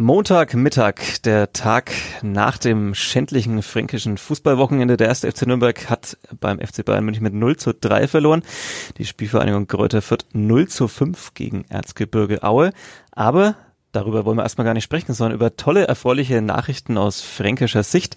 Montagmittag, der Tag nach dem schändlichen fränkischen Fußballwochenende. Der erste FC Nürnberg hat beim FC Bayern München mit 0 zu 3 verloren. Die Spielvereinigung Kräuter Fürth 0 zu 5 gegen Erzgebirge Aue. Aber darüber wollen wir erstmal gar nicht sprechen, sondern über tolle, erfreuliche Nachrichten aus fränkischer Sicht.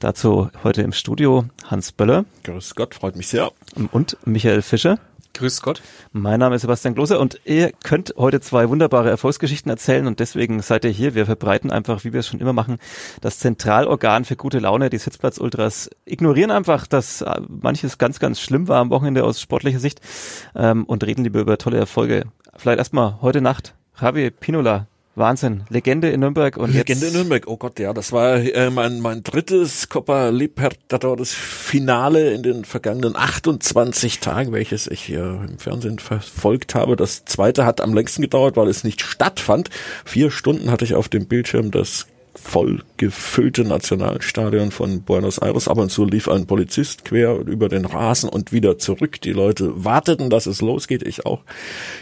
Dazu heute im Studio Hans Böller. Grüß Gott, freut mich sehr. Und Michael Fischer. Grüß Gott. Mein Name ist Sebastian Klose und ihr könnt heute zwei wunderbare Erfolgsgeschichten erzählen und deswegen seid ihr hier. Wir verbreiten einfach, wie wir es schon immer machen, das Zentralorgan für gute Laune, die Sitzplatz-Ultras. Ignorieren einfach, dass äh, manches ganz, ganz schlimm war am Wochenende aus sportlicher Sicht ähm, und reden lieber über tolle Erfolge. Vielleicht erstmal heute Nacht. Javi Pinola, Wahnsinn. Legende in Nürnberg und Legende jetzt in Nürnberg, oh Gott, ja, das war äh, mein, mein drittes Copa Libertadores Finale in den vergangenen 28 Tagen, welches ich äh, im Fernsehen verfolgt habe. Das zweite hat am längsten gedauert, weil es nicht stattfand. Vier Stunden hatte ich auf dem Bildschirm das voll gefüllte Nationalstadion von Buenos Aires. Ab und zu lief ein Polizist quer über den Rasen und wieder zurück. Die Leute warteten, dass es losgeht. Ich auch.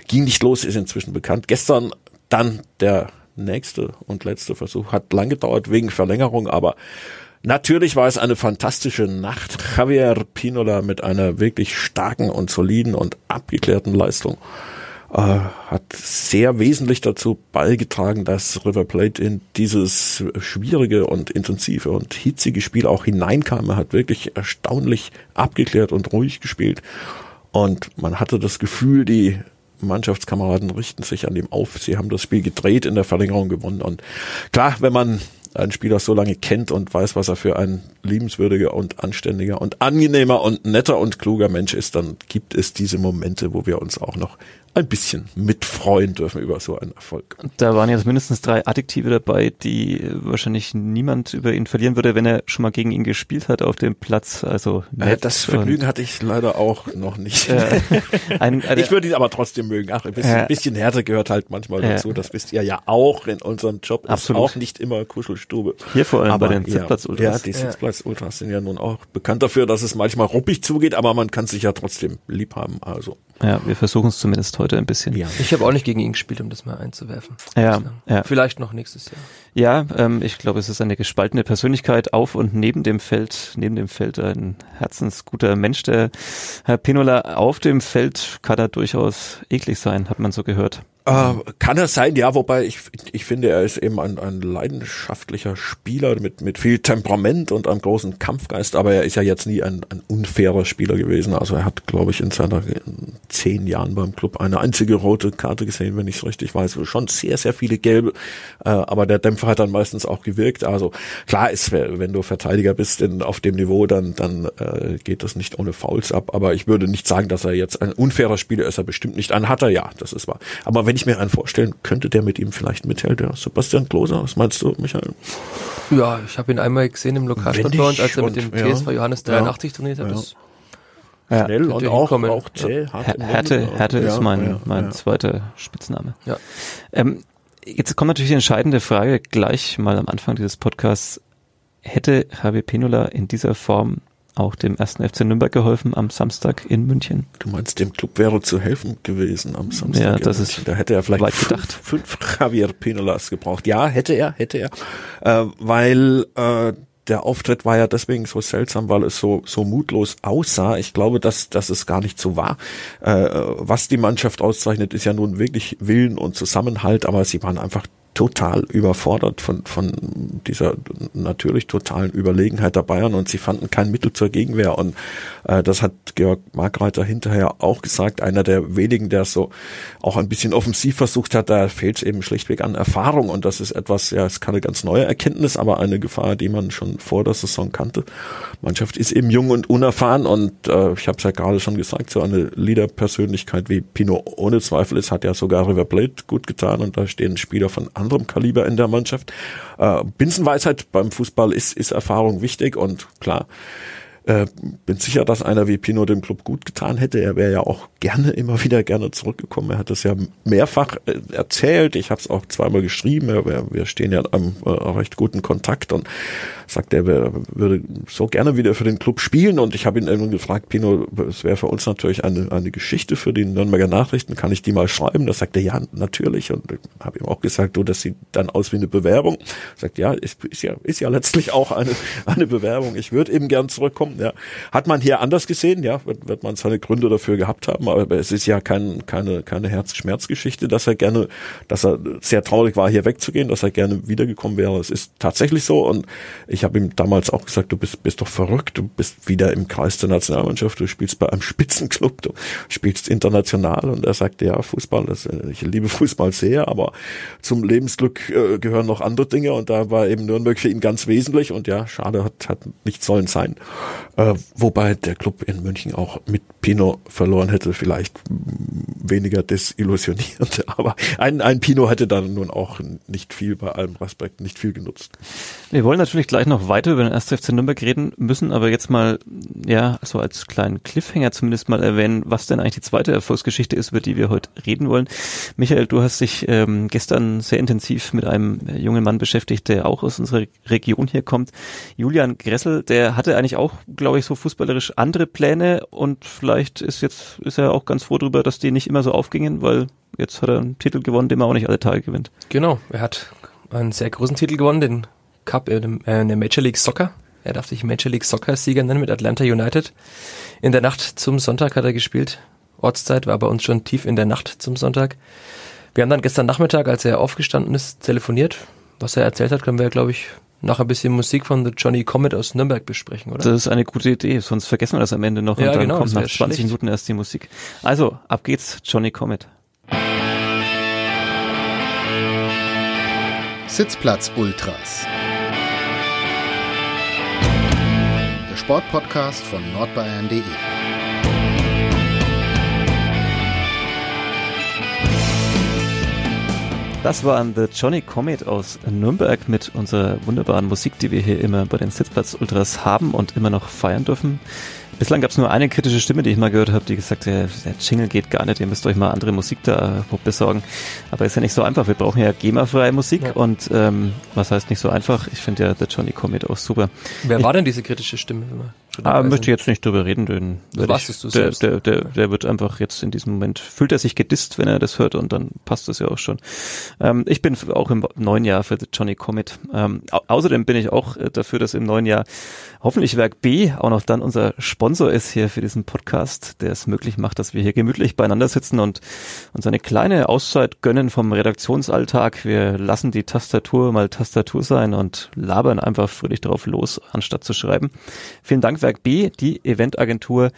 Ging nicht los, ist inzwischen bekannt. Gestern dann der nächste und letzte Versuch hat lang gedauert wegen Verlängerung, aber Natürlich war es eine fantastische Nacht. Javier Pinola mit einer wirklich starken und soliden und abgeklärten Leistung äh, hat sehr wesentlich dazu beigetragen, dass River Plate in dieses schwierige und intensive und hitzige Spiel auch hineinkam. Er hat wirklich erstaunlich abgeklärt und ruhig gespielt. Und man hatte das Gefühl, die Mannschaftskameraden richten sich an ihm auf. Sie haben das Spiel gedreht, in der Verlängerung gewonnen. Und klar, wenn man einen Spieler so lange kennt und weiß, was er für ein liebenswürdiger und anständiger und angenehmer und netter und kluger Mensch ist, dann gibt es diese Momente, wo wir uns auch noch ein bisschen mitfreuen dürfen über so einen Erfolg. Da waren jetzt mindestens drei Adjektive dabei, die wahrscheinlich niemand über ihn verlieren würde, wenn er schon mal gegen ihn gespielt hat auf dem Platz. Also äh, das Vergnügen hatte ich leider auch noch nicht. Äh, ein, ein, ich würde ihn aber trotzdem mögen. Ach, ein bisschen, äh, bisschen Härte gehört halt manchmal dazu. Das wisst ihr ja auch in unserem Job. Absolut. Ist auch nicht immer Kuschelstube. Hier vor allem aber bei den Sitzplatz-Ultras. Ja, die Sitzplatz-Ultras sind ja nun auch bekannt dafür, dass es manchmal ruppig zugeht, aber man kann sich ja trotzdem lieb haben. Also. Ja, wir versuchen es zumindest heute ein bisschen. Ja. Ich habe auch nicht gegen ihn gespielt, um das mal einzuwerfen. Ja, ja. Vielleicht noch nächstes Jahr. Ja, ähm, ich glaube, es ist eine gespaltene Persönlichkeit auf und neben dem Feld, neben dem Feld ein herzensguter Mensch. Der Herr Pinola auf dem Feld kann er durchaus eklig sein, hat man so gehört. Äh, kann es sein, ja, wobei ich, ich finde, er ist eben ein, ein leidenschaftlicher Spieler mit, mit viel Temperament und einem großen Kampfgeist, aber er ist ja jetzt nie ein, ein unfairer Spieler gewesen. Also er hat, glaube ich, in seiner in zehn Jahren beim Club eine einzige rote Karte gesehen, wenn ich es richtig weiß. Schon sehr, sehr viele gelbe, äh, aber der Dämpfer hat dann meistens auch gewirkt. Also klar ist, wenn du Verteidiger bist in, auf dem Niveau, dann, dann äh, geht das nicht ohne Fouls ab. Aber ich würde nicht sagen, dass er jetzt ein unfairer Spieler ist. Er bestimmt nicht. Einen hat er, ja, das ist wahr. Aber wenn ich mir einen vorstellen könnte, der mit ihm vielleicht mithält, der Sebastian Kloser. Was meinst du, Michael? Ja, ich habe ihn einmal gesehen im uns, als er mit dem ja, TSV Johannes 83 ja, trainiert hat. Ja. Ja. Schnell und auch, auch zäh, Härte, Härte ist mein, mein zweiter Spitzname. Ja. Ähm, jetzt kommt natürlich die entscheidende Frage gleich mal am Anfang dieses Podcasts. Hätte Javier Pinola in dieser Form auch dem ersten FC Nürnberg geholfen am Samstag in München. Du meinst, dem Club wäre zu helfen gewesen am Samstag? Ja, das ist Da hätte er vielleicht weit gedacht. Fünf, fünf Javier Pinolas gebraucht. Ja, hätte er, hätte er. Äh, weil äh, der Auftritt war ja deswegen so seltsam, weil es so, so mutlos aussah. Ich glaube, dass, dass es gar nicht so war. Äh, was die Mannschaft auszeichnet, ist ja nun wirklich Willen und Zusammenhalt, aber sie waren einfach total überfordert von, von dieser natürlich totalen Überlegenheit der Bayern und sie fanden kein Mittel zur Gegenwehr. Und äh, das hat Georg Markreiter hinterher auch gesagt, einer der wenigen, der so auch ein bisschen offensiv versucht hat, da fehlt es eben schlichtweg an Erfahrung und das ist etwas, ja, ist keine ganz neue Erkenntnis, aber eine Gefahr, die man schon vor der Saison kannte. Mannschaft ist eben jung und unerfahren und äh, ich habe es ja gerade schon gesagt, so eine Leader-Persönlichkeit wie Pino ohne Zweifel ist, hat ja sogar River Plate gut getan und da stehen Spieler von anderem Kaliber in der Mannschaft. Äh, Binsenweisheit beim Fußball ist, ist Erfahrung wichtig und klar, äh, bin sicher, dass einer wie Pino dem Club gut getan hätte. Er wäre ja auch gerne, immer wieder gerne zurückgekommen. Er hat das ja mehrfach äh, erzählt. Ich habe es auch zweimal geschrieben. Wir, wir stehen ja am äh, recht guten Kontakt und sagt, er würde so gerne wieder für den Club spielen. Und ich habe ihn irgendwann gefragt, Pino, es wäre für uns natürlich eine, eine Geschichte für die Nürnberger Nachrichten. Kann ich die mal schreiben? Da sagt er, ja, natürlich. Und habe ihm auch gesagt, du, das sieht dann aus wie eine Bewerbung. Sagt, ja, ist, ist ja, ist ja letztlich auch eine, eine Bewerbung. Ich würde eben gern zurückkommen. Ja. Hat man hier anders gesehen, ja, wird, wird man seine Gründe dafür gehabt haben. Aber es ist ja kein, keine, keine Herzschmerzgeschichte, dass er gerne, dass er sehr traurig war, hier wegzugehen, dass er gerne wiedergekommen wäre. Es ist tatsächlich so. Und ich habe ihm damals auch gesagt, du bist, bist doch verrückt, du bist wieder im Kreis der Nationalmannschaft, du spielst bei einem Spitzenclub, du spielst international. Und er sagte, ja, Fußball, das, ich liebe Fußball sehr, aber zum Lebensglück äh, gehören noch andere Dinge. Und da war eben Nürnberg für ihn ganz wesentlich. Und ja, schade, hat, hat nicht sollen sein. Äh, wobei der Club in München auch mit Pino verloren hätte, vielleicht weniger desillusionierend. Aber ein, ein Pino hätte dann nun auch nicht viel, bei allem Respekt, nicht viel genutzt. Wir wollen natürlich gleich noch weiter über den 1. FC Nürnberg reden, müssen aber jetzt mal, ja, so als kleinen Cliffhanger zumindest mal erwähnen, was denn eigentlich die zweite Erfolgsgeschichte ist, über die wir heute reden wollen. Michael, du hast dich ähm, gestern sehr intensiv mit einem jungen Mann beschäftigt, der auch aus unserer Region hier kommt. Julian Gressel, der hatte eigentlich auch, glaube ich, so fußballerisch andere Pläne und vielleicht ist jetzt, ist er auch ganz froh darüber, dass die nicht immer so aufgingen, weil jetzt hat er einen Titel gewonnen, den man auch nicht alle Tage gewinnt. Genau, er hat einen sehr großen Titel gewonnen, den Cup in der Major League Soccer. Er darf sich Major League Soccer Sieger nennen mit Atlanta United. In der Nacht zum Sonntag hat er gespielt. Ortszeit war bei uns schon tief in der Nacht zum Sonntag. Wir haben dann gestern Nachmittag, als er aufgestanden ist, telefoniert. Was er erzählt hat, können wir, glaube ich, nach ein bisschen Musik von The Johnny Comet aus Nürnberg besprechen, oder? Das ist eine gute Idee, sonst vergessen wir das am Ende noch ja, und dann genau, kommt nach 20 schlecht. Minuten erst die Musik. Also, ab geht's, Johnny Comet. Sitzplatz Ultras. Der Sportpodcast von nordbayern.de. Das waren The Johnny Comet aus Nürnberg mit unserer wunderbaren Musik, die wir hier immer bei den Sitzplatz Ultras haben und immer noch feiern dürfen. Bislang gab es nur eine kritische Stimme, die ich mal gehört habe, die gesagt hat, der Jingle geht gar nicht, ihr müsst euch mal andere Musik da besorgen. Aber ist ja nicht so einfach, wir brauchen ja GEMA-freie Musik Ja. und ähm, was heißt nicht so einfach? Ich finde ja The Johnny Comet auch super. Wer war denn diese kritische Stimme? Schon Ah, möchte ich jetzt nicht drüber reden, den Das werde warst ich- der, der, der, der wird einfach jetzt in diesem Moment, fühlt er sich gedisst, wenn er das hört und dann passt das ja auch schon. Ähm, ich bin auch im neuen Jahr für The Johnny Comet. Ähm, au außerdem bin ich auch äh, dafür, dass im neuen Jahr hoffentlich Werk B auch noch dann unser Sponsor ist hier für diesen Podcast, der es möglich macht, dass wir hier gemütlich beieinander sitzen und uns eine kleine Auszeit gönnen vom Redaktionsalltag. Wir lassen die Tastatur mal Tastatur sein und labern einfach fröhlich drauf los, anstatt zu schreiben. Vielen Dank, Werk B, die Eventagentur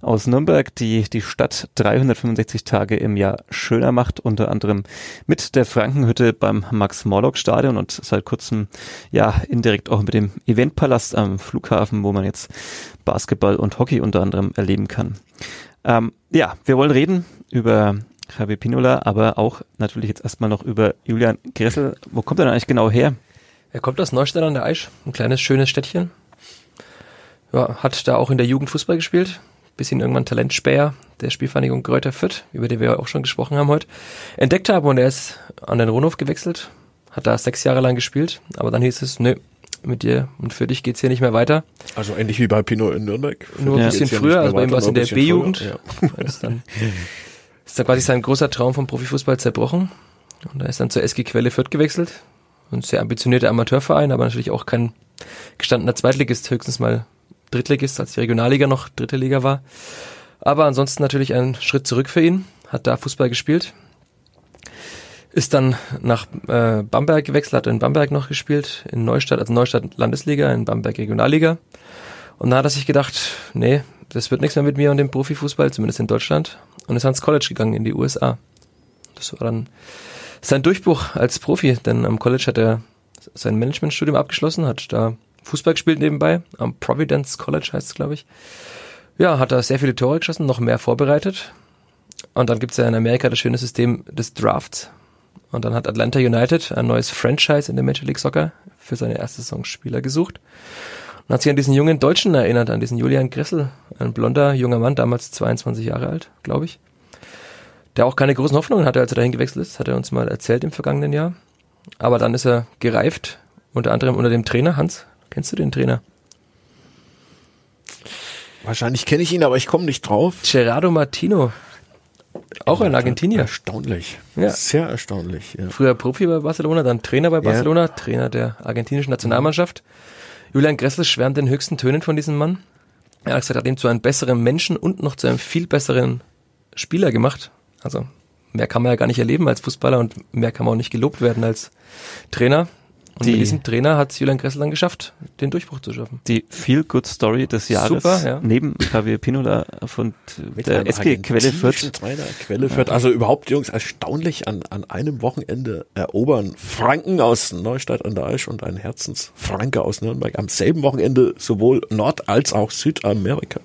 aus Nürnberg, die die Stadt 365 Tage im Jahr schöner macht, unter anderem mit der Frankenhütte beim Max-Morlock-Stadion und seit kurzem ja indirekt auch mit dem Eventpalast am Flughafen, wo man jetzt Basketball und Hockey unter anderem erleben kann. Ähm, ja, wir wollen reden über Javi Pinola, aber auch natürlich jetzt erstmal noch über Julian Gressel. Wo kommt er denn eigentlich genau her? Er kommt aus Neustadt an der Aisch, ein kleines, schönes Städtchen. Ja, hat da auch in der Jugend Fußball gespielt. Bisschen irgendwann Talentspäher der Spielvereinigung Kräuter Fürth, über die wir auch schon gesprochen haben heute, entdeckt haben und er ist an den Rohnhof gewechselt, hat da sechs Jahre lang gespielt, aber dann hieß es, nö, mit dir und für dich geht's hier nicht mehr weiter. Also ähnlich wie bei Pino in Nürnberg. Nur ein Ja. bisschen früher, also bei ihm war es in der B-Jugend. Ja. ist dann, ist dann quasi sein großer Traum vom Profifußball zerbrochen. Und er ist dann zur SG Quelle Fürth gewechselt. Ein sehr ambitionierter Amateurverein, aber natürlich auch kein gestandener Zweitligist, höchstens mal Drittligist, als die Regionalliga noch dritte Liga war. Aber ansonsten natürlich ein Schritt zurück für ihn, hat da Fußball gespielt. Ist dann nach äh, Bamberg gewechselt, hat in Bamberg noch gespielt, in Neustadt, also Neustadt Landesliga, in Bamberg Regionalliga. Und dann hat er sich gedacht, nee, das wird nichts mehr mit mir und dem Profifußball, zumindest in Deutschland. Und ist ans College gegangen in die USA. Das war dann sein Durchbruch als Profi, denn am College hat er sein Managementstudium abgeschlossen, hat da Fußball gespielt nebenbei, am Providence College heißt es, glaube ich. Ja, hat da sehr viele Tore geschossen, noch mehr vorbereitet. Und dann gibt's ja in Amerika das schöne System des Drafts. Und dann hat Atlanta United ein neues Franchise in der Major League Soccer für seine erste Saison Spieler gesucht. Und hat sich an diesen jungen Deutschen erinnert, an diesen Julian Gressel, ein blonder junger Mann, damals 22 Jahre alt, glaube ich. Der auch keine großen Hoffnungen hatte, als er dahin gewechselt ist, hat er uns mal erzählt im vergangenen Jahr. Aber dann ist er gereift, unter anderem unter dem Trainer. Hans, kennst du den Trainer? Wahrscheinlich kenne ich ihn, aber ich komme nicht drauf. Gerardo Martino. Auch ein Argentinier. Erstaunlich. Ja. Sehr erstaunlich. Ja. Früher Profi bei Barcelona, dann Trainer bei Barcelona, Trainer der argentinischen Nationalmannschaft. Julian Gressel schwärmt in höchsten Tönen von diesem Mann. Er hat gesagt, er hat ihn zu einem besseren Menschen und noch zu einem viel besseren Spieler gemacht. Also mehr kann man ja gar nicht erleben als Fußballer und mehr kann man auch nicht gelobt werden als Trainer. Und Die- mit diesem Trainer hat Julian Gressel dann geschafft, den Durchbruch zu schaffen. Die Feel-Good-Story des Jahres Super, ja. neben Javier Pinola von Mit der SG Quelle Fürth. Trainer, Quelle Fürth. Also überhaupt, Jungs, erstaunlich an, an einem Wochenende erobern Franken aus Neustadt an der Aisch und ein Herzensfranke aus Nürnberg am selben Wochenende sowohl Nord- als auch Südamerika.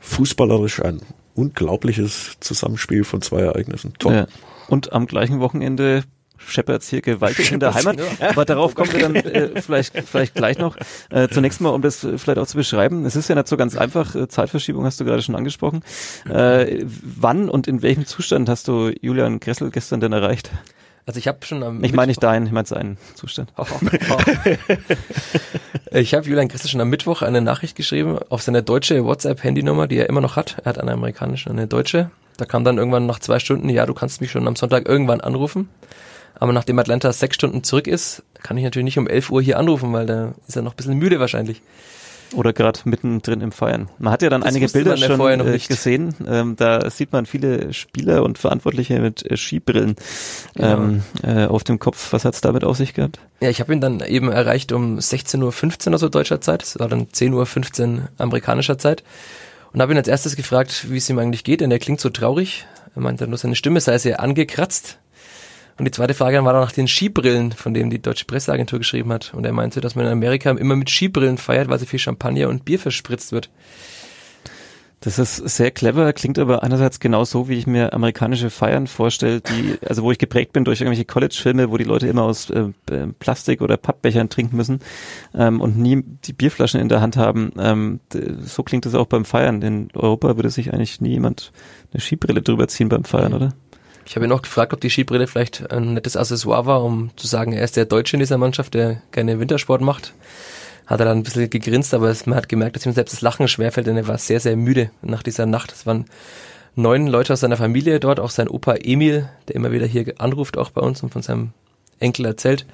Fußballerisch ein unglaubliches Zusammenspiel von zwei Ereignissen. Toll. Ja. Und am gleichen Wochenende scheppert's hier gewaltig in der Heimat. Aber darauf kommen wir dann äh, vielleicht, vielleicht gleich noch. Äh, zunächst mal, um das vielleicht auch zu beschreiben. Es ist ja nicht so ganz einfach. Äh, Zeitverschiebung hast du gerade schon angesprochen. Äh, wann und in welchem Zustand hast du Julian Gressel gestern denn erreicht? Also ich habe schon am Ich meine nicht deinen, ich meine seinen Zustand. Ich habe Julian Gressel schon am Mittwoch eine Nachricht geschrieben auf seine deutsche WhatsApp-Handynummer, die er immer noch hat. Er hat eine amerikanische, eine deutsche. Da kam dann irgendwann nach zwei Stunden, ja, du kannst mich schon am Sonntag irgendwann anrufen. Aber nachdem Atlanta sechs Stunden zurück ist, kann ich natürlich nicht um 11 Uhr hier anrufen, weil da ist er noch ein bisschen müde wahrscheinlich. Oder gerade mittendrin im Feiern. Man hat ja dann Das einige Bilder schon äh, nicht. gesehen. Ähm, da sieht man viele Spieler und Verantwortliche mit äh, Skibrillen ähm, äh, auf dem Kopf. Was hat's damit auf sich gehabt? Ja, ich habe ihn dann eben erreicht um 16.15 Uhr, also deutscher Zeit. Das war dann 10.15 Uhr amerikanischer Zeit. Und habe ihn als erstes gefragt, wie es ihm eigentlich geht, denn er klingt so traurig. Er meinte nur, seine Stimme sei sehr angekratzt. Und die zweite Frage war dann nach den Skibrillen, von denen die deutsche Presseagentur geschrieben hat. Und er meinte, dass man in Amerika immer mit Skibrillen feiert, weil so viel Champagner und Bier verspritzt wird. Das ist sehr clever, klingt aber einerseits genau so, wie ich mir amerikanische Feiern vorstelle, die, also wo ich geprägt bin durch irgendwelche College-Filme, wo die Leute immer aus äh, äh, Plastik oder Pappbechern trinken müssen ähm, und nie die Bierflaschen in der Hand haben. Ähm, so klingt es auch beim Feiern. In Europa würde sich eigentlich nie jemand eine Skibrille drüber ziehen beim Feiern, oder? Ich habe ihn auch gefragt, ob die Skibrille vielleicht ein nettes Accessoire war, um zu sagen, er ist der Deutsche in dieser Mannschaft, der gerne Wintersport macht. Hat er dann ein bisschen gegrinst, aber man hat gemerkt, dass ihm selbst das Lachen schwerfällt, denn er war sehr, sehr müde nach dieser Nacht. Es waren neun Leute aus seiner Familie dort, auch sein Opa Emil, der immer wieder hier anruft, auch bei uns und von seinem Enkel erzählt.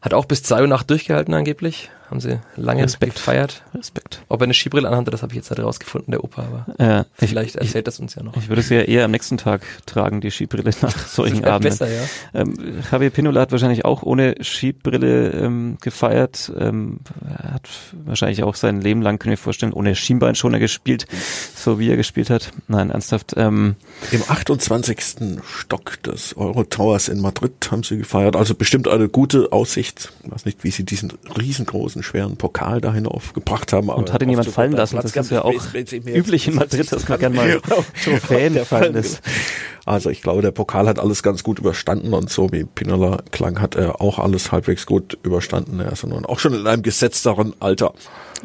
Hat auch bis zwei Uhr Nacht durchgehalten angeblich. Haben sie lange Respekt. gefeiert. Respekt. Ob er eine Skibrille anhatte, das habe ich jetzt nicht rausgefunden, der Opa, aber Ja, ich, vielleicht ich, erzählt das uns ja noch. ich würde es ja eher am nächsten Tag tragen, die Skibrille nach solchen Abenden. besser, ja. Ähm, Javier Pinola hat wahrscheinlich auch ohne Skibrille ähm, gefeiert. Ähm, er hat wahrscheinlich auch sein Leben lang, können wir vorstellen, ohne Schienbeinschoner gespielt, so wie er gespielt hat. Nein, ernsthaft. Ähm, Im 28. Stock des Euro Towers in Madrid haben sie gefeiert. Also bestimmt eine gute Aussicht. Ich weiß nicht, wie sie diesen riesengroßen, schweren Pokal da hinauf gebracht haben. und hat ihn jemand fallen lassen. Das ist ja auch üblich in Madrid, dass man gerne mal Trophäen fallen lässt. Also ich glaube, der Pokal hat alles ganz gut überstanden und so wie Pinola klang, hat er auch alles halbwegs gut überstanden. Er ist nun auch schon in einem gesetzteren Alter.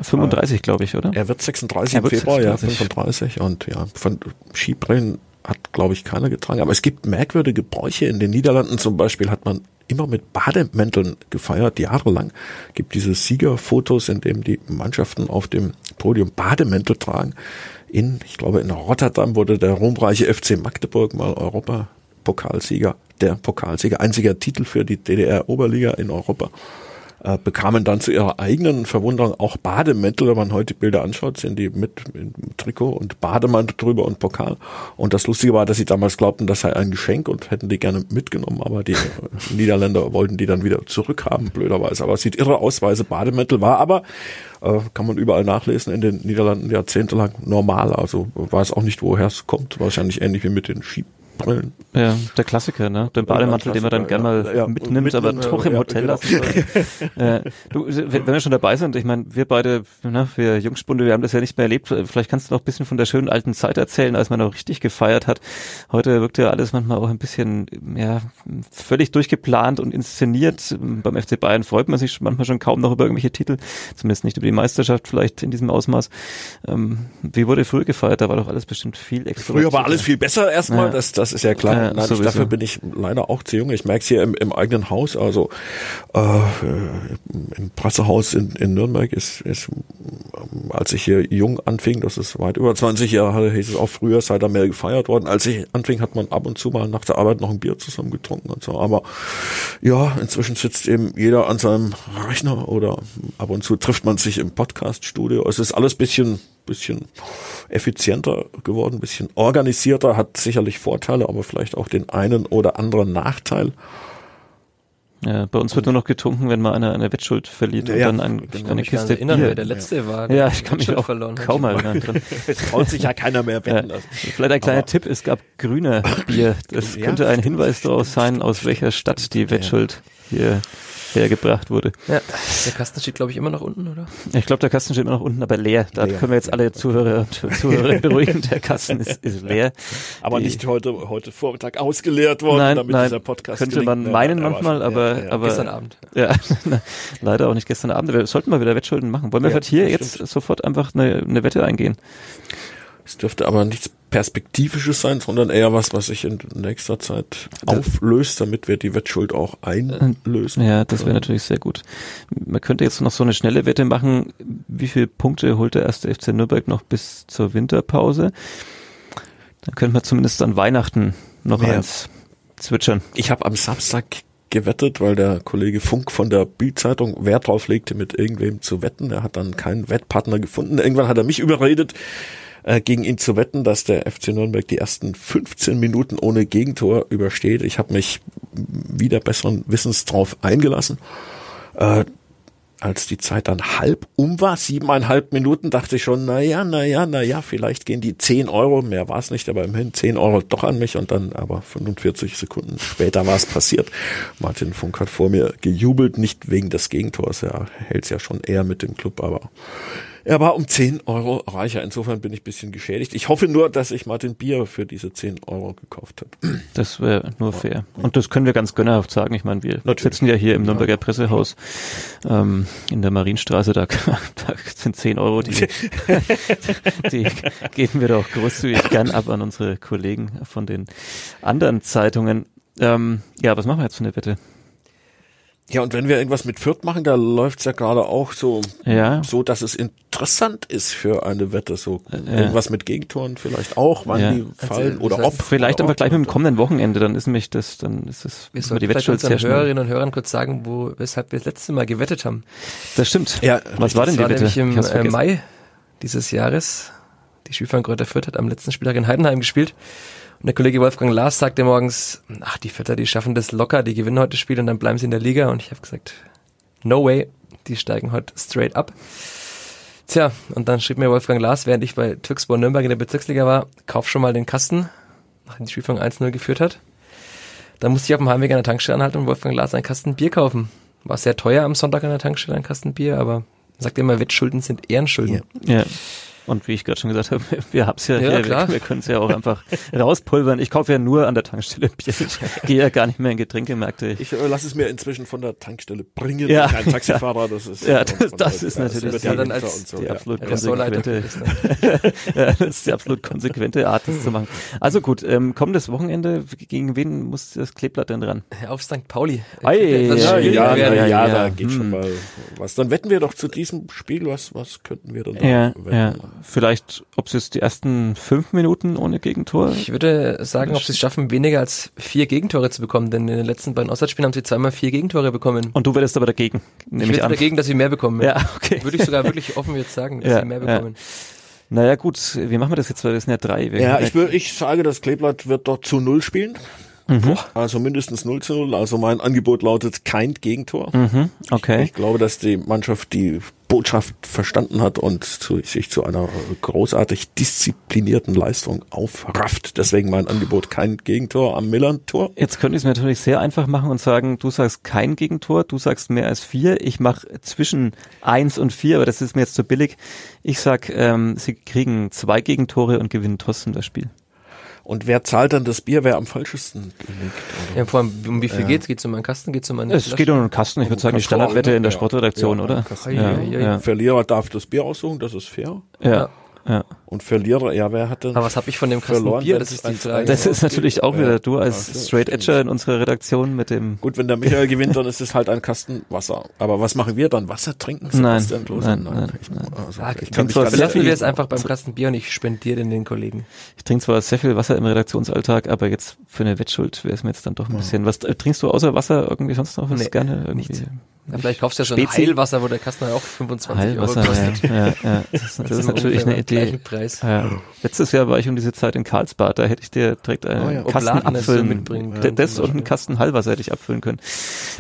35, glaube ich, oder? Er wird 36 Er im wird Februar, 36. ja, 35 und ja, von Skibrillen hat, glaube ich, keiner getragen. Aber es gibt merkwürdige Bräuche. In den Niederlanden zum Beispiel hat man immer mit Bademänteln gefeiert, jahrelang. Gibt diese Siegerfotos, in dem die Mannschaften auf dem Podium Bademäntel tragen. In, ich glaube, in Rotterdam wurde der ruhmreiche FC Magdeburg mal Europapokalsieger, der Pokalsieger, einziger Titel für die DDR-Oberliga in Europa äh, bekamen dann zu ihrer eigenen Verwunderung auch Bademäntel. Wenn man heute die Bilder anschaut, sind die mit, mit Trikot und Bademantel drüber und Pokal. Und das Lustige war, dass sie damals glaubten, das sei ein Geschenk und hätten die gerne mitgenommen, aber die Niederländer wollten die dann wieder zurückhaben, blöderweise. Aber es sieht irre aus, Bademäntel war aber, äh, kann man überall nachlesen, in den Niederlanden jahrzehntelang normal. Also weiß auch nicht, woher es kommt. Wahrscheinlich ähnlich wie mit den Ski Brillen. Ja, der Klassiker, ne? Den Bademantel, den man dann gern mal Ja, mitnimmt, aber mitnimmt, doch im ja, Hotel genau. lassen soll. äh, du, wenn wir schon dabei sind, ich meine, wir beide, ne, wir Jungspunde, wir haben das ja nicht mehr erlebt. Vielleicht kannst du noch ein bisschen von der schönen alten Zeit erzählen, als man noch richtig gefeiert hat. Heute wirkt ja alles manchmal auch ein bisschen, ja, völlig durchgeplant und inszeniert. Beim FC Bayern freut man sich manchmal schon kaum noch über irgendwelche Titel, zumindest nicht über die Meisterschaft vielleicht in diesem Ausmaß. Ähm, wie wurde früher gefeiert? Da war doch alles bestimmt viel Früher war alles viel besser erstmal, Ja. das, das ist ja klar. Ja, Nein, ich, dafür bin ich leider auch zu jung. Ich merke es hier im, im eigenen Haus, also äh, äh, im Pressehaus in, in Nürnberg ist, ist, ähm, als ich hier jung anfing, das ist weit über 20 Jahre, hieß es auch früher, sei da mehr gefeiert worden. Als ich anfing, hat man ab und zu mal nach der Arbeit noch ein Bier zusammen getrunken und so. Aber ja, inzwischen sitzt eben jeder an seinem Rechner oder ab und zu trifft man sich im Podcaststudio. Es ist alles bisschen bisschen effizienter geworden, bisschen organisierter, hat sicherlich Vorteile, aber vielleicht auch den einen oder anderen Nachteil. Ja, bei uns wird nur noch getrunken, wenn mal einer eine Wettschuld verliert Ja, und dann ein, genau. eine kann mich daran Kiste erinnern, Bier. wer der letzte war. Ja, ich kann mich auch verloren kaum erinnern. Es traut sich ja keiner mehr wetten. Ja. lassen. Vielleicht ein kleiner Aber- Tipp, es gab grüne Bier. Das Ja, könnte ein Hinweis darauf sein, aus welcher Stadt die Wettschuld hier hergebracht wurde. Ja, der Kasten steht, glaube ich, immer noch unten, oder? Ich glaube, der Kasten steht immer noch unten, aber leer. Da Leer. können wir jetzt alle Zuhörer und Zuhörerinnen beruhigen. Der Kasten ist, ist leer. Aber Die- nicht heute, heute Vormittag ausgeleert worden, Nein, damit nein, dieser Podcast könnte gelingt. man Ja, meinen ja, manchmal, ja, aber, ja. aber Gestern Abend. Ja, leider auch nicht gestern Abend. Wir sollten mal wieder Wettschulden machen. Wollen wir Ja, vielleicht hier jetzt stimmt. sofort einfach eine, eine Wette eingehen? Es dürfte aber nichts Perspektivisches sein, sondern eher was, was sich in nächster Zeit auflöst, damit wir die Wettschuld auch einlösen. Ja, das wäre natürlich sehr gut. Man könnte jetzt noch so eine schnelle Wette machen. Wie viele Punkte holt der erste FC Nürnberg noch bis zur Winterpause? Dann könnte man zumindest an Weihnachten noch Ja. eins zwitschern. Ich habe am Samstag gewettet, weil der Kollege Funk von der Bild-Zeitung Wert drauf legte, mit irgendwem zu wetten. Er hat dann keinen Wettpartner gefunden. Irgendwann hat er mich überredet, äh, gegen ihn zu wetten, dass der FC Nürnberg die ersten 15 Minuten ohne Gegentor übersteht. Ich habe mich wieder besseren Wissens drauf eingelassen. Äh, als die Zeit dann halb um war, siebeneinhalb Minuten, dachte ich schon, na ja, na ja, na ja, vielleicht gehen die 10 Euro, mehr war es nicht, aber immerhin 10 Euro doch an mich und dann aber 45 Sekunden später war es passiert. Martin Funk hat vor mir gejubelt, nicht wegen des Gegentors, er hält es ja schon eher mit dem Club, aber er war um 10 Euro reicher. Insofern bin ich ein bisschen geschädigt. Ich hoffe nur, dass ich Martin Bier für diese 10 Euro gekauft habe. Das wäre nur fair. Und das können wir ganz gönnerhaft sagen. Ich meine, wir Natürlich. sitzen ja hier im Nürnberger Pressehaus ähm, in der Marienstraße. Da, da sind 10 Euro, die, die geben wir doch großzügig gern ab an unsere Kollegen von den anderen Zeitungen. Ähm, ja, was machen wir jetzt für eine Wette? Ja, und wenn wir irgendwas mit Fürth machen, da läuft's ja gerade auch so, Ja. so, dass es interessant ist für eine Wette. So Ja. irgendwas mit Gegentoren vielleicht auch, wann Ja. die fallen Also, oder das ob. Vielleicht oder ob. gleich mit dem kommenden Wochenende, dann ist nämlich das, dann ist es Wir über sollten die vielleicht Wettschuld unseren. Hörerinnen und Hörern kurz sagen, wo, weshalb wir das letzte Mal gewettet haben. Das stimmt. Ja, was war denn Das die war Wette? nämlich im äh. Mai dieses Jahres. Die Spielverein Kräuter Fürth hat am letzten Spieltag in Heidenheim gespielt. Und der Kollege Wolfgang Lars sagte morgens, ach, die Vierter, die schaffen das locker, die gewinnen heute das Spiel und dann bleiben sie in der Liga. Und ich habe gesagt, no way, die steigen heute straight up. Tja, und dann schrieb mir Wolfgang Lars, während ich bei Türkspor Nürnberg in der Bezirksliga war, kauf schon mal den Kasten, nachdem die Spielverein 1-0 geführt hat. Dann musste ich auf dem Heimweg an der Tankstelle anhalten und Wolfgang Lars einen Kasten Bier kaufen. War sehr teuer am Sonntag an der Tankstelle, ein Kasten Bier, aber sagt immer, Wettschulden sind Ehrenschulden. Ja. Und wie ich gerade schon gesagt habe, wir haben's ja, Ja, hier, klar. wir, wir können es ja auch einfach rauspulvern. Ich kaufe ja nur an der Tankstelle Bier. Ich gehe ja gar nicht mehr in Getränkemärkte. Ich, Ich äh, lasse es mir inzwischen von der Tankstelle bringen. Ja. Kein Taxifahrer, das ist. Ja, äh, das- das ist ja, natürlich die- ja dann als so, die ja. absolut Ressortleitung konsequente, dann- ja, das ist die absolut konsequente Art, das zu machen. Also gut, ähm, kommendes Wochenende, gegen wen muss das Kleeblatt denn ran? Auf St. Pauli. Ei, Etwas Ja, ja, ja, ja, ja. da geht Hm. schon mal was. Dann wetten wir doch zu diesem Spiel, was, was könnten wir denn da Ja, wetten? Ja. Vielleicht, ob es jetzt die ersten fünf Minuten ohne Gegentor? Ich würde sagen, ob sie es schaffen, weniger als vier Gegentore zu bekommen, denn in den letzten beiden Auswärtsspielen haben sie zweimal vier Gegentore bekommen. Und du werdest aber dagegen, ich nehme ich, an. dagegen, dass sie mehr bekommen. Ja, okay. Würde ich sogar wirklich offen jetzt sagen, dass Ja, sie mehr ja. bekommen. Naja gut, wie machen wir das jetzt, weil wir sind ja drei. Wir Ja, ich, will, ich sage, das Kleeblatt wird dort zu Null spielen. Also mindestens 0 zu 0. Also mein Angebot lautet kein Gegentor. Mhm, okay. Ich glaube, dass die Mannschaft die Botschaft verstanden hat und zu, sich zu einer großartig disziplinierten Leistung aufrafft. Deswegen mein Angebot kein Gegentor am Millern-Tor. Jetzt könnte ich es mir natürlich sehr einfach machen und sagen, du sagst kein Gegentor, du sagst mehr als vier, ich mache zwischen eins und vier, aber das ist mir jetzt zu billig. Ich sag, ähm, sie kriegen zwei Gegentore und gewinnen trotzdem das Spiel. Und wer zahlt dann das Bier, wer am falschesten liegt? Ja, vor allem, um wie viel geht's? Geht's um einen Kasten? Geht's um eine Es geht um einen Kasten, ich würde sagen, die Standardwette in der Ja. Sportredaktion, Ja, oder? Kasten. Ja, Ja, ja, ja, Verlierer darf das Bier aussuchen, das ist fair. ja, ja. Und Verlierer, ja, wer hat denn Aber was habe ich von dem Kasten verloren? Bier? Das ist die 1-1 Frage. Das ist natürlich auch wieder du als Ja, Straight. Edger in unserer Redaktion mit dem Gut, wenn der Michael gewinnt, dann ist es halt ein Kasten Wasser. Aber was machen wir dann? Wasser trinken? Nein, Sebastian nein, nein, ich, nein. Also, Ah, ich trinke mich zwar sehr viel- wir es einfach beim Kasten Bier und ich spendiere den den Kollegen. Ich trinke zwar sehr viel Wasser im Redaktionsalltag, aber jetzt für eine Wettschuld wäre es mir jetzt dann doch ein bisschen. Was äh, trinkst du außer Wasser irgendwie sonst noch was Nee, gerne irgendwie? nichts. Ja, vielleicht kaufst du ja so ein Spezi? Heilwasser, wo der Kasten halt auch 25 Heilwasser, Euro kostet. ja, ja, ja. Das, ist- das ist natürlich eine Idee. Preis. Ja. Letztes Jahr war ich um diese Zeit in Karlsbad, da hätte ich dir direkt einen Oh ja. Kasten abfüllen mitbringen können, Das und einen. Kasten Heilwasser hätte ich abfüllen können.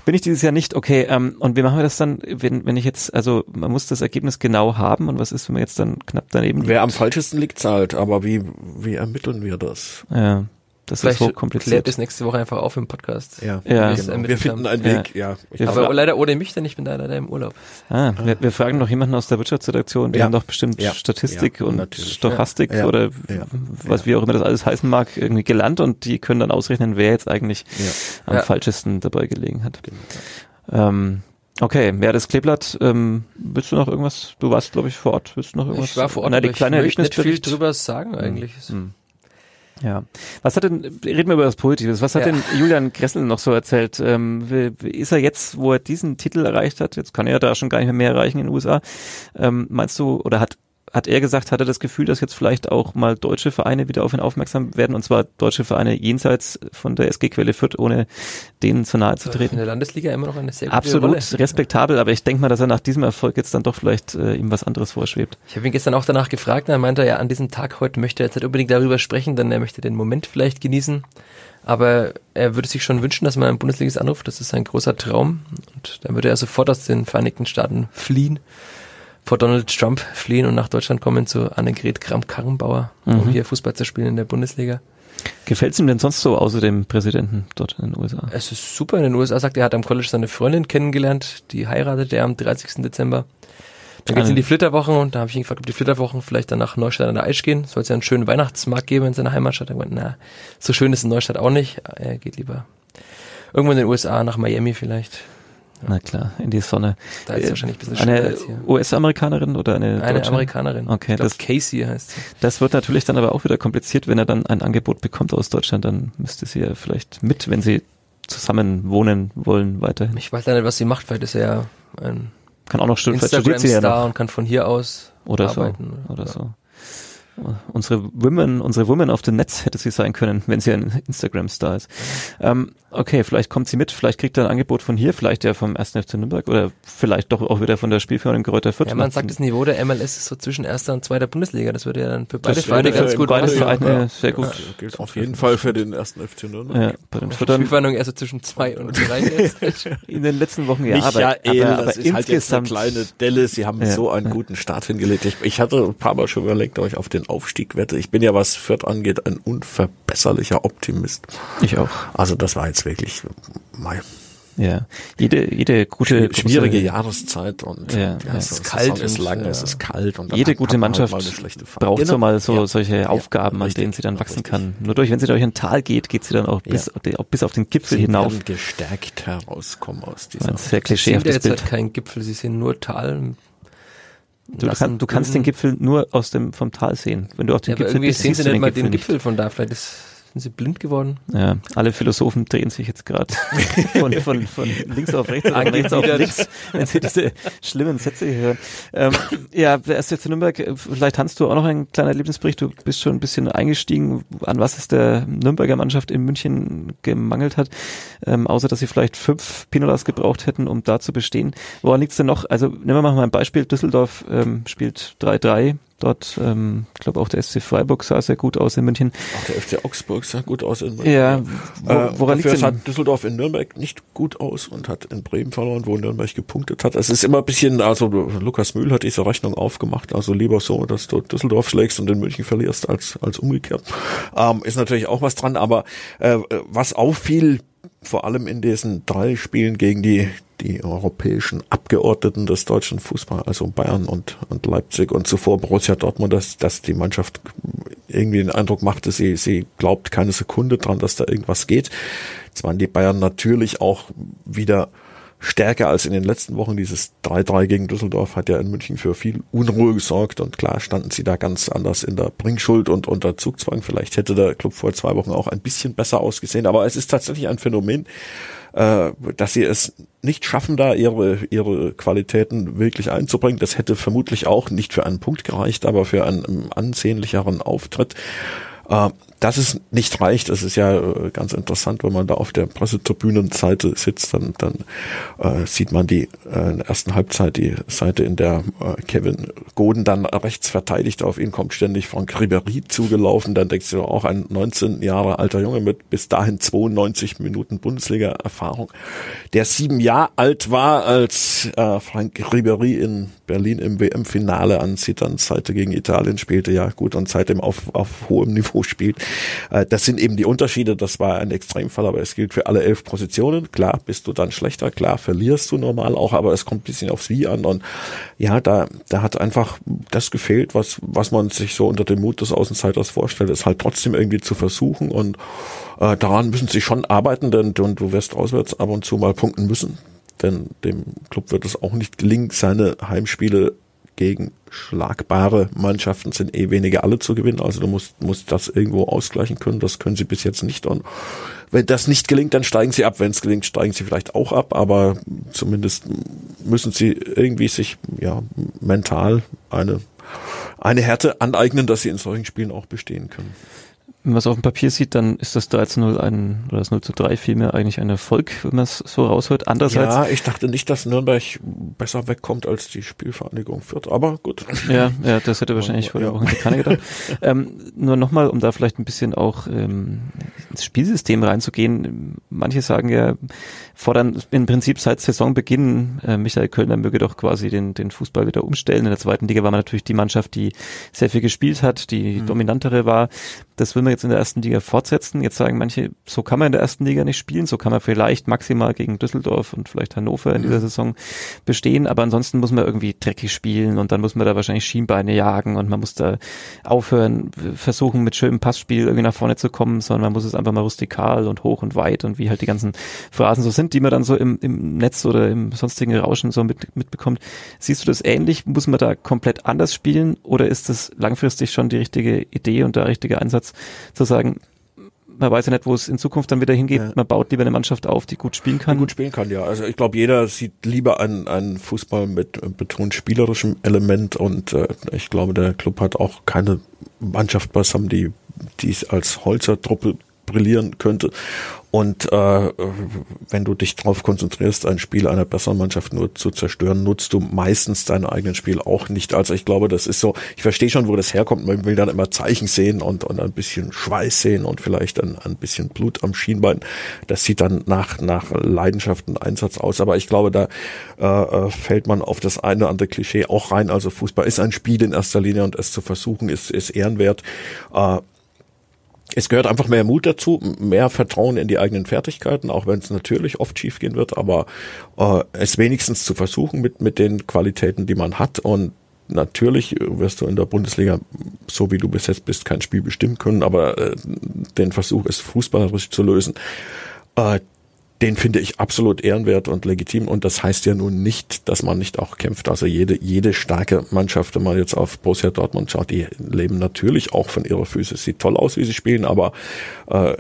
Bin ich dieses Jahr nicht, okay, ähm, und wie machen wir das dann, wenn, wenn ich jetzt, also man muss das Ergebnis genau haben und was ist, wenn man jetzt dann knapp daneben liegt? Wer am falschesten liegt, zahlt. Aber wie, wie ermitteln wir das? Ja, das Vielleicht ist klärt hochkompliziert. das nächste Woche einfach auf im Podcast. Ja, wir genau. Wir finden haben. einen Weg, ja. Hab- Aber leider ohne mich, denn ich bin da leider im Urlaub. Ah, wir, wir fragen noch jemanden aus der Wirtschaftsredaktion, die Ja. haben doch bestimmt Ja. Statistik Ja, und natürlich. Stochastik Ja. oder Ja. was wie auch immer das alles heißen mag, irgendwie gelernt und die können dann ausrechnen, wer jetzt eigentlich Ja. am Ja. falschesten dabei gelegen hat. Ähm, okay, ja, das Kleeblatt, ähm, willst du noch irgendwas? Du warst, glaube ich, vor Ort. Willst du noch irgendwas? Ich war vor Ort, Na, die aber kleine ich möchte nicht viel drüber sagen eigentlich. Hm. Ja. Was hat denn, reden wir über das Positives, was hat Ja. denn Julian Gressel noch so erzählt? Ähm, ist er jetzt, wo er diesen Titel erreicht hat, jetzt kann er ja da schon gar nicht mehr mehr erreichen in den USA, ähm, meinst du, oder hat hat er gesagt, hat er das Gefühl, dass jetzt vielleicht auch mal deutsche Vereine wieder auf ihn aufmerksam werden, und zwar deutsche Vereine jenseits von der SG Quelle Fürth, ohne denen zu nahe zu In treten? der Landesliga immer noch eine sehr gute Absolut Rolle. respektabel, aber ich denke mal, dass er nach diesem Erfolg jetzt dann doch vielleicht äh, ihm was anderes vorschwebt. Ich habe ihn gestern auch danach gefragt und er meinte, ja, an diesem Tag heute möchte er jetzt nicht unbedingt darüber sprechen, denn er möchte den Moment vielleicht genießen. Aber er würde sich schon wünschen, dass man einen Bundesligist anruft. Das ist sein großer Traum. Und dann würde er sofort aus den Vereinigten Staaten fliehen, vor Donald Trump fliehen und nach Deutschland kommen zu Annegret Kramp-Karrenbauer, um Mhm. hier Fußball zu spielen in der Bundesliga. Gefällt es ihm denn sonst so, außer dem Präsidenten dort in den USA? Es ist super in den USA, sagt er, er hat am College seine Freundin kennengelernt, die heiratet er am 30. Dezember. Dann geht's in die Flitterwochen und da habe ich ihn gefragt, ob die Flitterwochen vielleicht dann nach Neustadt an der Aisch gehen. Soll es ja einen schönen Weihnachtsmarkt geben in seiner Heimatstadt. Er gemeint, na, so schön ist in Neustadt auch nicht. Er geht lieber irgendwo in den USA, nach Miami vielleicht. Na klar, in die Sonne. Da ist Äh, wahrscheinlich ein bisschen schneller Eine als hier. US-Amerikanerin oder eine, Eine Deutsche? Amerikanerin. Okay, glaub, das- Casey heißt sie. Das wird natürlich dann aber auch wieder kompliziert, wenn er dann ein Angebot bekommt aus Deutschland, dann müsste sie ja vielleicht mit, wenn sie zusammen wohnen wollen, weiterhin. Ich weiß leider nicht, was sie macht, vielleicht ist er ja ein Kann auch noch stimmen, vielleicht studiert sie ja noch. und kann von hier aus Oder arbeiten. so. Oder so. Unsere Women, unsere Women auf dem Netz hätte sie sein können, wenn sie ein Instagram-Star ist. Ähm, okay, vielleicht kommt sie mit, vielleicht kriegt er ein Angebot von hier, vielleicht ja vom 1. FC Nürnberg oder vielleicht doch auch wieder von der Spielführerin Kräuter Fürth. Ja, man sagt, das Niveau der MLS ist so zwischen erster und zweiter Bundesliga. Das würde ja dann für beide Vereine ganz für gut beide. Vereine Ja. sehr gut. Ja, gilt auf jeden Fall für den ersten FC Nürnberg. Ja, bei den Die Fürthern Spielverhandlung eher so zwischen zwei und drei jetzt. in den letzten Wochen ja, Michael, aber, aber, aber das ist halt jetzt eine insgesamt kleine Delle. Sie haben Ja. so einen guten Start hingelegt. Ich, ich hatte ein paar Mal schon überlegt, ich auf den Aufstieg wette. Ich bin ja, was Fürth angeht, ein unverbesserlicher Optimist. ich auch. Also das war jetzt wirklich mei, Ja, jede jede gute schwierige große- Jahreszeit und Ja, ja, ja. es ist kalt, es ist lang, ja. es ist kalt und Jede gute halt Mannschaft Phase. braucht so Genau. mal so Ja. solche Ja, Aufgaben, an denen sie dann wachsen Richtig. kann. Nur durch, wenn sie durch ein Tal geht, geht sie dann auch bis, auch bis auf den Gipfel Sie hinauf. werden gestärkt herauskommen aus dieser Ein sehr Sie sehen ja klischeehaftes jetzt Bild. halt keinen Gipfel, sie sehen nur Tal. Du, kann, du kannst den Gipfel nur aus dem vom Tal sehen. Wenn du auf den Ja, aber Gipfel irgendwie bist, sehen sie du nicht mal den Gipfel von da. Vielleicht ist, sind sie blind geworden. Ja, alle Philosophen drehen sich jetzt gerade von, von, von links auf rechts oder rechts auf links, wenn sie diese schlimmen Sätze hier hören. Ähm, ja, wer ist jetzt in Nürnberg? Äh, Vielleicht hast du auch noch einen kleinen Erlebnisbericht. Du bist schon ein bisschen eingestiegen, an was es der Nürnberger Mannschaft in München gemangelt hat, ähm, außer dass sie vielleicht fünf Pinolas gebraucht hätten, um da zu bestehen. Woran liegt's denn noch? Also nehmen wir mal ein Beispiel. Düsseldorf ähm, spielt 3-3. Dort. Ähm, ich glaube auch der SC Freiburg sah sehr gut aus in München. Auch der FC Augsburg sah gut aus in München. Ja, wo, Äh, woran liegt sah? Düsseldorf in Nürnberg nicht gut aus und hat in Bremen verloren, wo Nürnberg gepunktet hat. Es ist immer ein bisschen, also Lukas Mühl hat diese Rechnung aufgemacht, also lieber so, dass du Düsseldorf schlägst und in München verlierst, als, als umgekehrt. Ähm, ist natürlich auch was dran, aber äh, was auffiel, vor allem in diesen drei Spielen gegen die die europäischen Abgeordneten des deutschen Fußball, also Bayern und, und Leipzig und zuvor Borussia Dortmund, dass, dass die Mannschaft irgendwie den Eindruck machte, sie, sie glaubt keine Sekunde dran, dass da irgendwas geht. Jetzt waren die Bayern natürlich auch wieder stärker als in den letzten Wochen. Dieses 3-3 gegen Düsseldorf hat ja in München für viel Unruhe gesorgt und klar standen sie da ganz anders in der Bringschuld und unter Zugzwang. Vielleicht hätte der Club vor zwei Wochen auch ein bisschen besser ausgesehen, aber es ist tatsächlich ein Phänomen, äh, dass sie es nicht schaffen, da ihre, ihre Qualitäten wirklich einzubringen. Das hätte vermutlich auch nicht für einen Punkt gereicht, aber für einen ansehnlicheren Auftritt. Äh, dass es nicht reicht, das ist ja äh, ganz interessant, wenn man da auf der Pressetribünenseite sitzt, dann, dann äh, sieht man die äh, in der ersten Halbzeit die Seite, in der äh, Kevin Goden dann rechts verteidigt, auf ihn kommt ständig Frank Ribéry zugelaufen, dann denkst du auch ein 19 Jahre alter Junge mit bis dahin 92 Minuten Bundesliga-Erfahrung, der sieben Jahre alt war, als äh, Frank Ribéry in Berlin im WM-Finale an Zitterns Seite gegen Italien spielte, ja gut, und seitdem auf, auf hohem Niveau spielt. Äh, das sind eben die Unterschiede, das war ein Extremfall, aber es gilt für alle elf Positionen. Klar, bist du dann schlechter, klar, verlierst du normal auch, aber es kommt ein bisschen aufs Wie an und ja, da, da hat einfach das gefehlt, was, was man sich so unter dem Mut des Außenseiters vorstellt, ist halt trotzdem irgendwie zu versuchen und äh, daran müssen sie schon arbeiten, denn du, du wirst auswärts ab und zu mal punkten müssen denn dem Club wird es auch nicht gelingen, seine Heimspiele gegen schlagbare Mannschaften sind eh weniger alle zu gewinnen. Also du musst, musst das irgendwo ausgleichen können. Das können sie bis jetzt nicht. Und wenn das nicht gelingt, dann steigen sie ab. Wenn es gelingt, steigen sie vielleicht auch ab. Aber zumindest müssen sie irgendwie sich ja mental eine eine Härte aneignen, dass sie in solchen Spielen auch bestehen können. Wenn man es auf dem Papier sieht, dann ist das 3 zu 0 ein, oder das 0 zu 3 vielmehr eigentlich ein Erfolg, wenn man es so raushört. Andererseits. Ja, ich dachte nicht, dass Nürnberg besser wegkommt als die Spielvereinigung Fürth, aber gut. Ja, ja, das hätte wahrscheinlich vor der. Woche keiner gedacht. ähm, nur nochmal, um da vielleicht ein bisschen auch ähm, ins Spielsystem reinzugehen. Manche sagen ja, fordern im Prinzip seit Saisonbeginn, äh, Michael Kölner möge doch quasi den, den Fußball wieder umstellen. In der zweiten Liga war man natürlich die Mannschaft, die sehr viel gespielt hat, die Mhm. dominantere war. Das will man jetzt in der ersten Liga fortsetzen. Jetzt sagen manche, so kann man in der ersten Liga nicht spielen, so kann man vielleicht maximal gegen Düsseldorf und vielleicht Hannover in dieser Saison bestehen, aber ansonsten muss man irgendwie dreckig spielen und dann muss man da wahrscheinlich Schienbeine jagen und man muss da aufhören, versuchen mit schönem Passspiel irgendwie nach vorne zu kommen, sondern man muss es einfach mal rustikal und hoch und weit und wie halt die ganzen Phrasen so sind, die man dann so im, im Netz oder im sonstigen Rauschen so mit, mitbekommt. Siehst du das ähnlich? Muss man da komplett anders spielen oder ist das langfristig schon die richtige Idee und der richtige Ansatz zu sagen, man weiß ja nicht, wo es in Zukunft dann wieder hingeht. Ja. Man baut lieber eine Mannschaft auf, die gut spielen kann. gut spielen kann, ja. Also ich glaube, jeder sieht lieber einen, einen Fußball mit äh, betont spielerischem Element und äh, ich glaube, der Club hat auch keine Mannschaft beisammen, die dies als Holzer-Truppe brillieren könnte. Und äh, wenn du dich darauf konzentrierst, ein Spiel einer besseren Mannschaft nur zu zerstören, nutzt du meistens dein eigenes Spiel auch nicht. Also ich glaube, das ist so, ich verstehe schon, wo das herkommt. Man will dann immer Zeichen sehen und, und ein bisschen Schweiß sehen und vielleicht ein, ein bisschen Blut am Schienbein. Das sieht dann nach, nach Leidenschaft und Einsatz aus. Aber ich glaube, da äh, äh, fällt man auf das eine oder andere Klischee auch rein. Also Fußball ist ein Spiel in erster Linie und es zu versuchen ist, ist ehrenwert. Äh, es gehört einfach mehr Mut dazu, mehr Vertrauen in die eigenen Fertigkeiten, auch wenn es natürlich oft schiefgehen wird, aber äh, es wenigstens zu versuchen mit, mit den Qualitäten, die man hat. Und natürlich wirst du in der Bundesliga, so wie du bis jetzt bist, kein Spiel bestimmen können, aber äh, den Versuch, es fußballerisch zu lösen, äh, den finde ich absolut ehrenwert und legitim. Und das heißt ja nun nicht, dass man nicht auch kämpft. Also jede, jede starke Mannschaft, wenn man jetzt auf Borussia Dortmund schaut, die leben natürlich auch von ihrer Füße. Sieht toll aus, wie sie spielen, aber äh,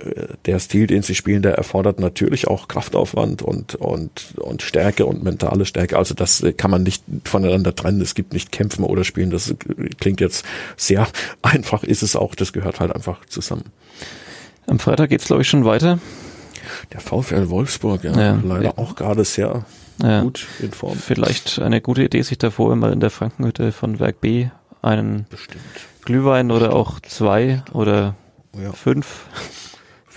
der Stil, den sie spielen, der erfordert natürlich auch Kraftaufwand und, und, und Stärke und mentale Stärke. Also das äh, kann man nicht voneinander trennen. Es gibt nicht kämpfen oder spielen. Das äh, klingt jetzt sehr einfach, ist es auch. Das gehört halt einfach zusammen. Am Freitag geht's glaube ich schon weiter. Der VfL Wolfsburg, ja, Ja. leider Ja. auch gerade sehr Ja. gut in Form. Vielleicht eine gute Idee, sich davor mal in der Frankenhütte von Werk B einen Bestimmt. Glühwein oder auch zwei oder Ja. fünf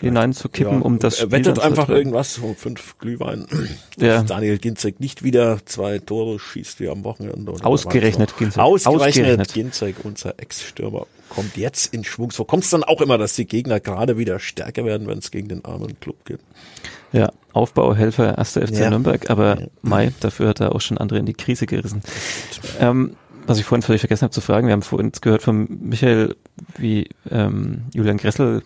hineinzukippen, um das er Spiel wettet dann zu einfach irgendwas, so fünf Glühwein. Ja. Dass Daniel Ginzek nicht wieder zwei Tore schießt wie am Wochenende. Ausgerechnet Ginzek. Ausgerechnet, Ausgerechnet. Ginzek, unser Ex-Stürmer, kommt jetzt in Schwung. So kommt es dann auch immer, dass die Gegner gerade wieder stärker werden, wenn es gegen den armen Club geht. Ja, Aufbauhelfer, erster FC Ja. Nürnberg, aber Ja. Mai, dafür hat er auch schon andere in die Krise gerissen. Ähm, was ich vorhin völlig vergessen habe zu fragen, wir haben vorhin gehört von Michael, wie ähm, Julian Gressel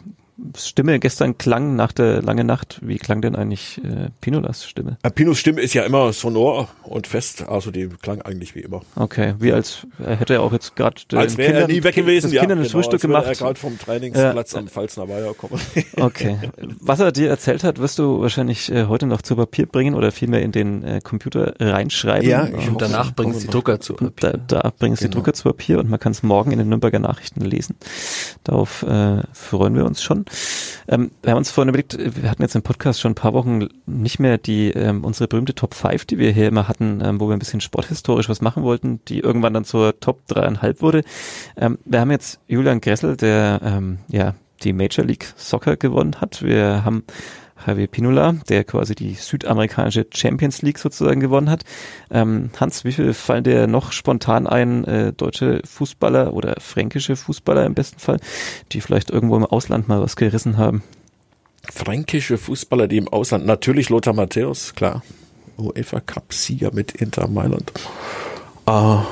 Stimme gestern klang nach der langen Nacht. Wie klang denn eigentlich äh, Pinolas Stimme? Äh, Pinos Stimme ist ja immer sonor und fest, also die klang eigentlich wie immer. Okay, wie als äh, hätte er auch jetzt gerade Als wäre er nie weg gewesen, das ja. Kindern das genau, Frühstück als gemacht. Er gerade vom Trainingsplatz am Pfalzner Weiher kommen. Okay. Was er dir erzählt hat, wirst du wahrscheinlich äh, heute noch zu Papier bringen oder vielmehr in den äh, Computer reinschreiben. Ja, ich Und danach bringen sie die Drucker zu. Und da, da bringen es die Genau. Drucker zu Papier und man kann es morgen in den Nürnberger Nachrichten lesen. Darauf äh, freuen wir uns schon. Ähm, wir haben uns vorhin überlegt, wir hatten jetzt im Podcast schon ein paar Wochen nicht mehr die ähm, unsere berühmte Top 5, die wir hier immer hatten, ähm, wo wir ein bisschen sporthistorisch was machen wollten, die irgendwann dann zur Top dreieinhalb wurde. Ähm, wir haben jetzt Julian Gressel, der ähm, ja die Major League Soccer gewonnen hat. Wir haben Javier Pinola, der quasi die südamerikanische Champions League sozusagen gewonnen hat. Ähm, Hans, wie viel fallen dir noch spontan ein, äh, deutsche Fußballer oder fränkische Fußballer im besten Fall, die vielleicht irgendwo im Ausland mal was gerissen haben? Fränkische Fußballer, die im Ausland, natürlich Lothar Matthäus, klar. UEFA Cup Sieger mit Inter Mailand. Ah,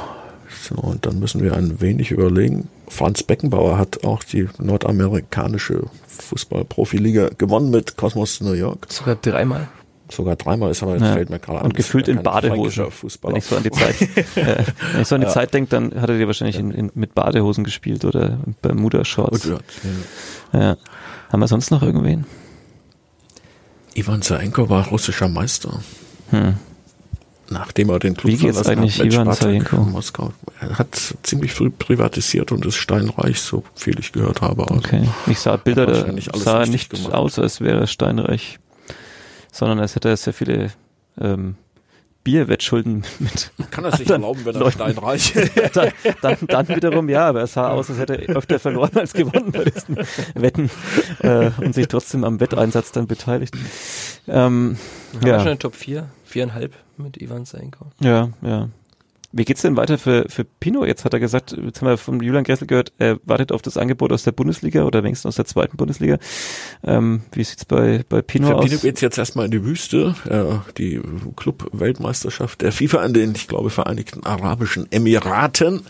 so, und dann müssen wir ein wenig überlegen. Franz Beckenbauer hat auch die nordamerikanische Fußball-Profiliga gewonnen mit Cosmos New York. Sogar dreimal. Sogar dreimal ist aber jetzt Ja. fällt mir gerade an. Und gefühlt ja in Badehosen. Wenn ich so an die Zeit, äh, wenn ich so an die Zeit denke, dann hat er dir wahrscheinlich in, in, mit Badehosen gespielt oder Bermuda-Shorts. Und, ja, Ja. Haben wir sonst noch irgendwen? Ivan Zarenko war russischer Meister. Hm. Nachdem er den Club Wie geht's verlassen eigentlich hat Ivan Spartak Zarenko? Moskau. Er hat ziemlich früh privatisiert und ist steinreich, so viel ich gehört habe. Also Okay. Ich sah Bilder, da sah nicht gemacht. aus, als wäre er steinreich, sondern als hätte er sehr viele ähm, Bierwettschulden mit. Kann er sich erlauben, wenn er Leuten. steinreich dann, dann, dann wiederum ja, aber es sah aus, als hätte er öfter verloren als gewonnen bei diesen Wetten äh, und sich trotzdem am Wetteinsatz dann beteiligt. Ähm, Haben wir schon ja, in Top 4, viereinhalb mit Ivan Seinko. ja, ja. Wie geht's denn weiter für, für Pino? Jetzt hat er gesagt, jetzt haben wir von Julian Gressel gehört, er wartet auf das Angebot aus der Bundesliga oder wenigstens aus der zweiten Bundesliga. Ähm, wie sieht's bei, bei Pino Für aus? Pino geht's jetzt erstmal in die Wüste. Äh, die Club-Weltmeisterschaft der FIFA in den, ich glaube, Vereinigten Arabischen Emiraten.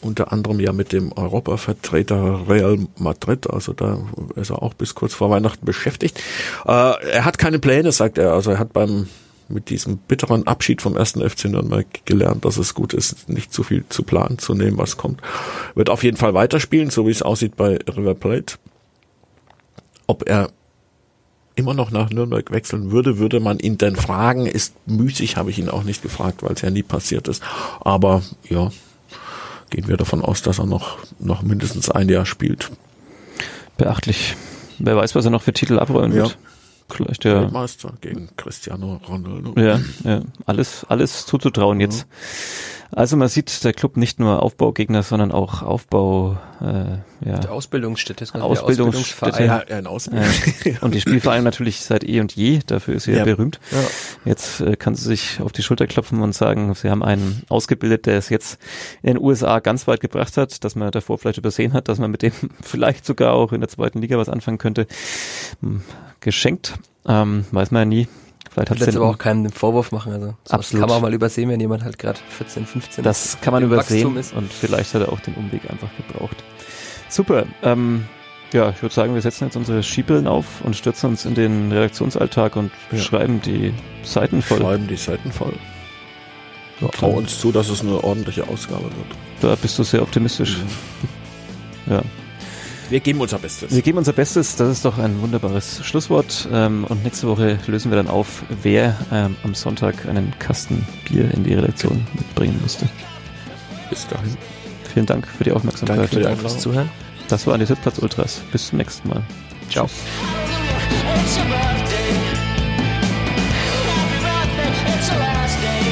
Unter anderem ja mit dem Europavertreter Real Madrid. Also da ist er auch bis kurz vor Weihnachten beschäftigt. Äh, er hat keine Pläne, sagt er. Also er hat beim mit diesem bitteren Abschied vom ersten FC Nürnberg gelernt, dass es gut ist, nicht zu viel zu planen, zu nehmen, was kommt. Wird auf jeden Fall weiterspielen, so wie es aussieht bei River Plate. Ob er immer noch nach Nürnberg wechseln würde, würde man ihn denn fragen. Ist müßig, habe ich ihn auch nicht gefragt, weil es ja nie passiert ist. Aber ja, gehen wir davon aus, dass er noch, noch mindestens ein Jahr spielt. Beachtlich. Wer weiß, was er noch für Titel abräumen Ja. wird. Vielleicht ja. Weltmeister gegen Cristiano Ronaldo. Ja, ja, alles, alles zuzutrauen jetzt. Also man sieht, der Club nicht nur Aufbaugegner, sondern auch Aufbau, äh, ja, Die Ausbildungsstätte ist quasi Ausbildungsstätte. der Ja, ein Ausbildung. äh, und die Spielvereine natürlich seit eh und je, dafür ist sie ja, Ja. berühmt. Ja. Jetzt äh, kann sie sich auf die Schulter klopfen und sagen, sie haben einen ausgebildet, der es jetzt in den USA ganz weit gebracht hat, dass man davor vielleicht übersehen hat, dass man mit dem vielleicht sogar auch in der zweiten Liga was anfangen könnte. Geschenkt, ähm, weiß man ja nie. Vielleicht Ich hat will jetzt den aber auch keinen den Vorwurf machen. Also Absolut. kann man auch mal übersehen, wenn jemand halt gerade 14, 15 Das kann man übersehen ist. und vielleicht hat er auch den Umweg einfach gebraucht. Super. Ähm, ja, ich würde sagen, wir setzen jetzt unsere Skibrillen auf und stürzen uns in den Redaktionsalltag und Ja. schreiben die Seiten voll. Schreiben die Seiten voll. Ja, trau uns zu, dass es eine ordentliche Ausgabe wird. Da bist du sehr optimistisch. Ja. Wir geben unser Bestes. Wir geben unser Bestes. Das ist doch ein wunderbares Schlusswort. Ähm, und nächste Woche lösen wir dann auf, wer ähm, am Sonntag einen Kasten Bier in die Redaktion mitbringen musste. Bis dahin. Vielen Dank für die Aufmerksamkeit. Danke für die Danke fürs Zuhören. Das war die Sitzplatz Ultras. Bis zum nächsten Mal. Ciao. It's your birthday. Happy birthday, it's your last day.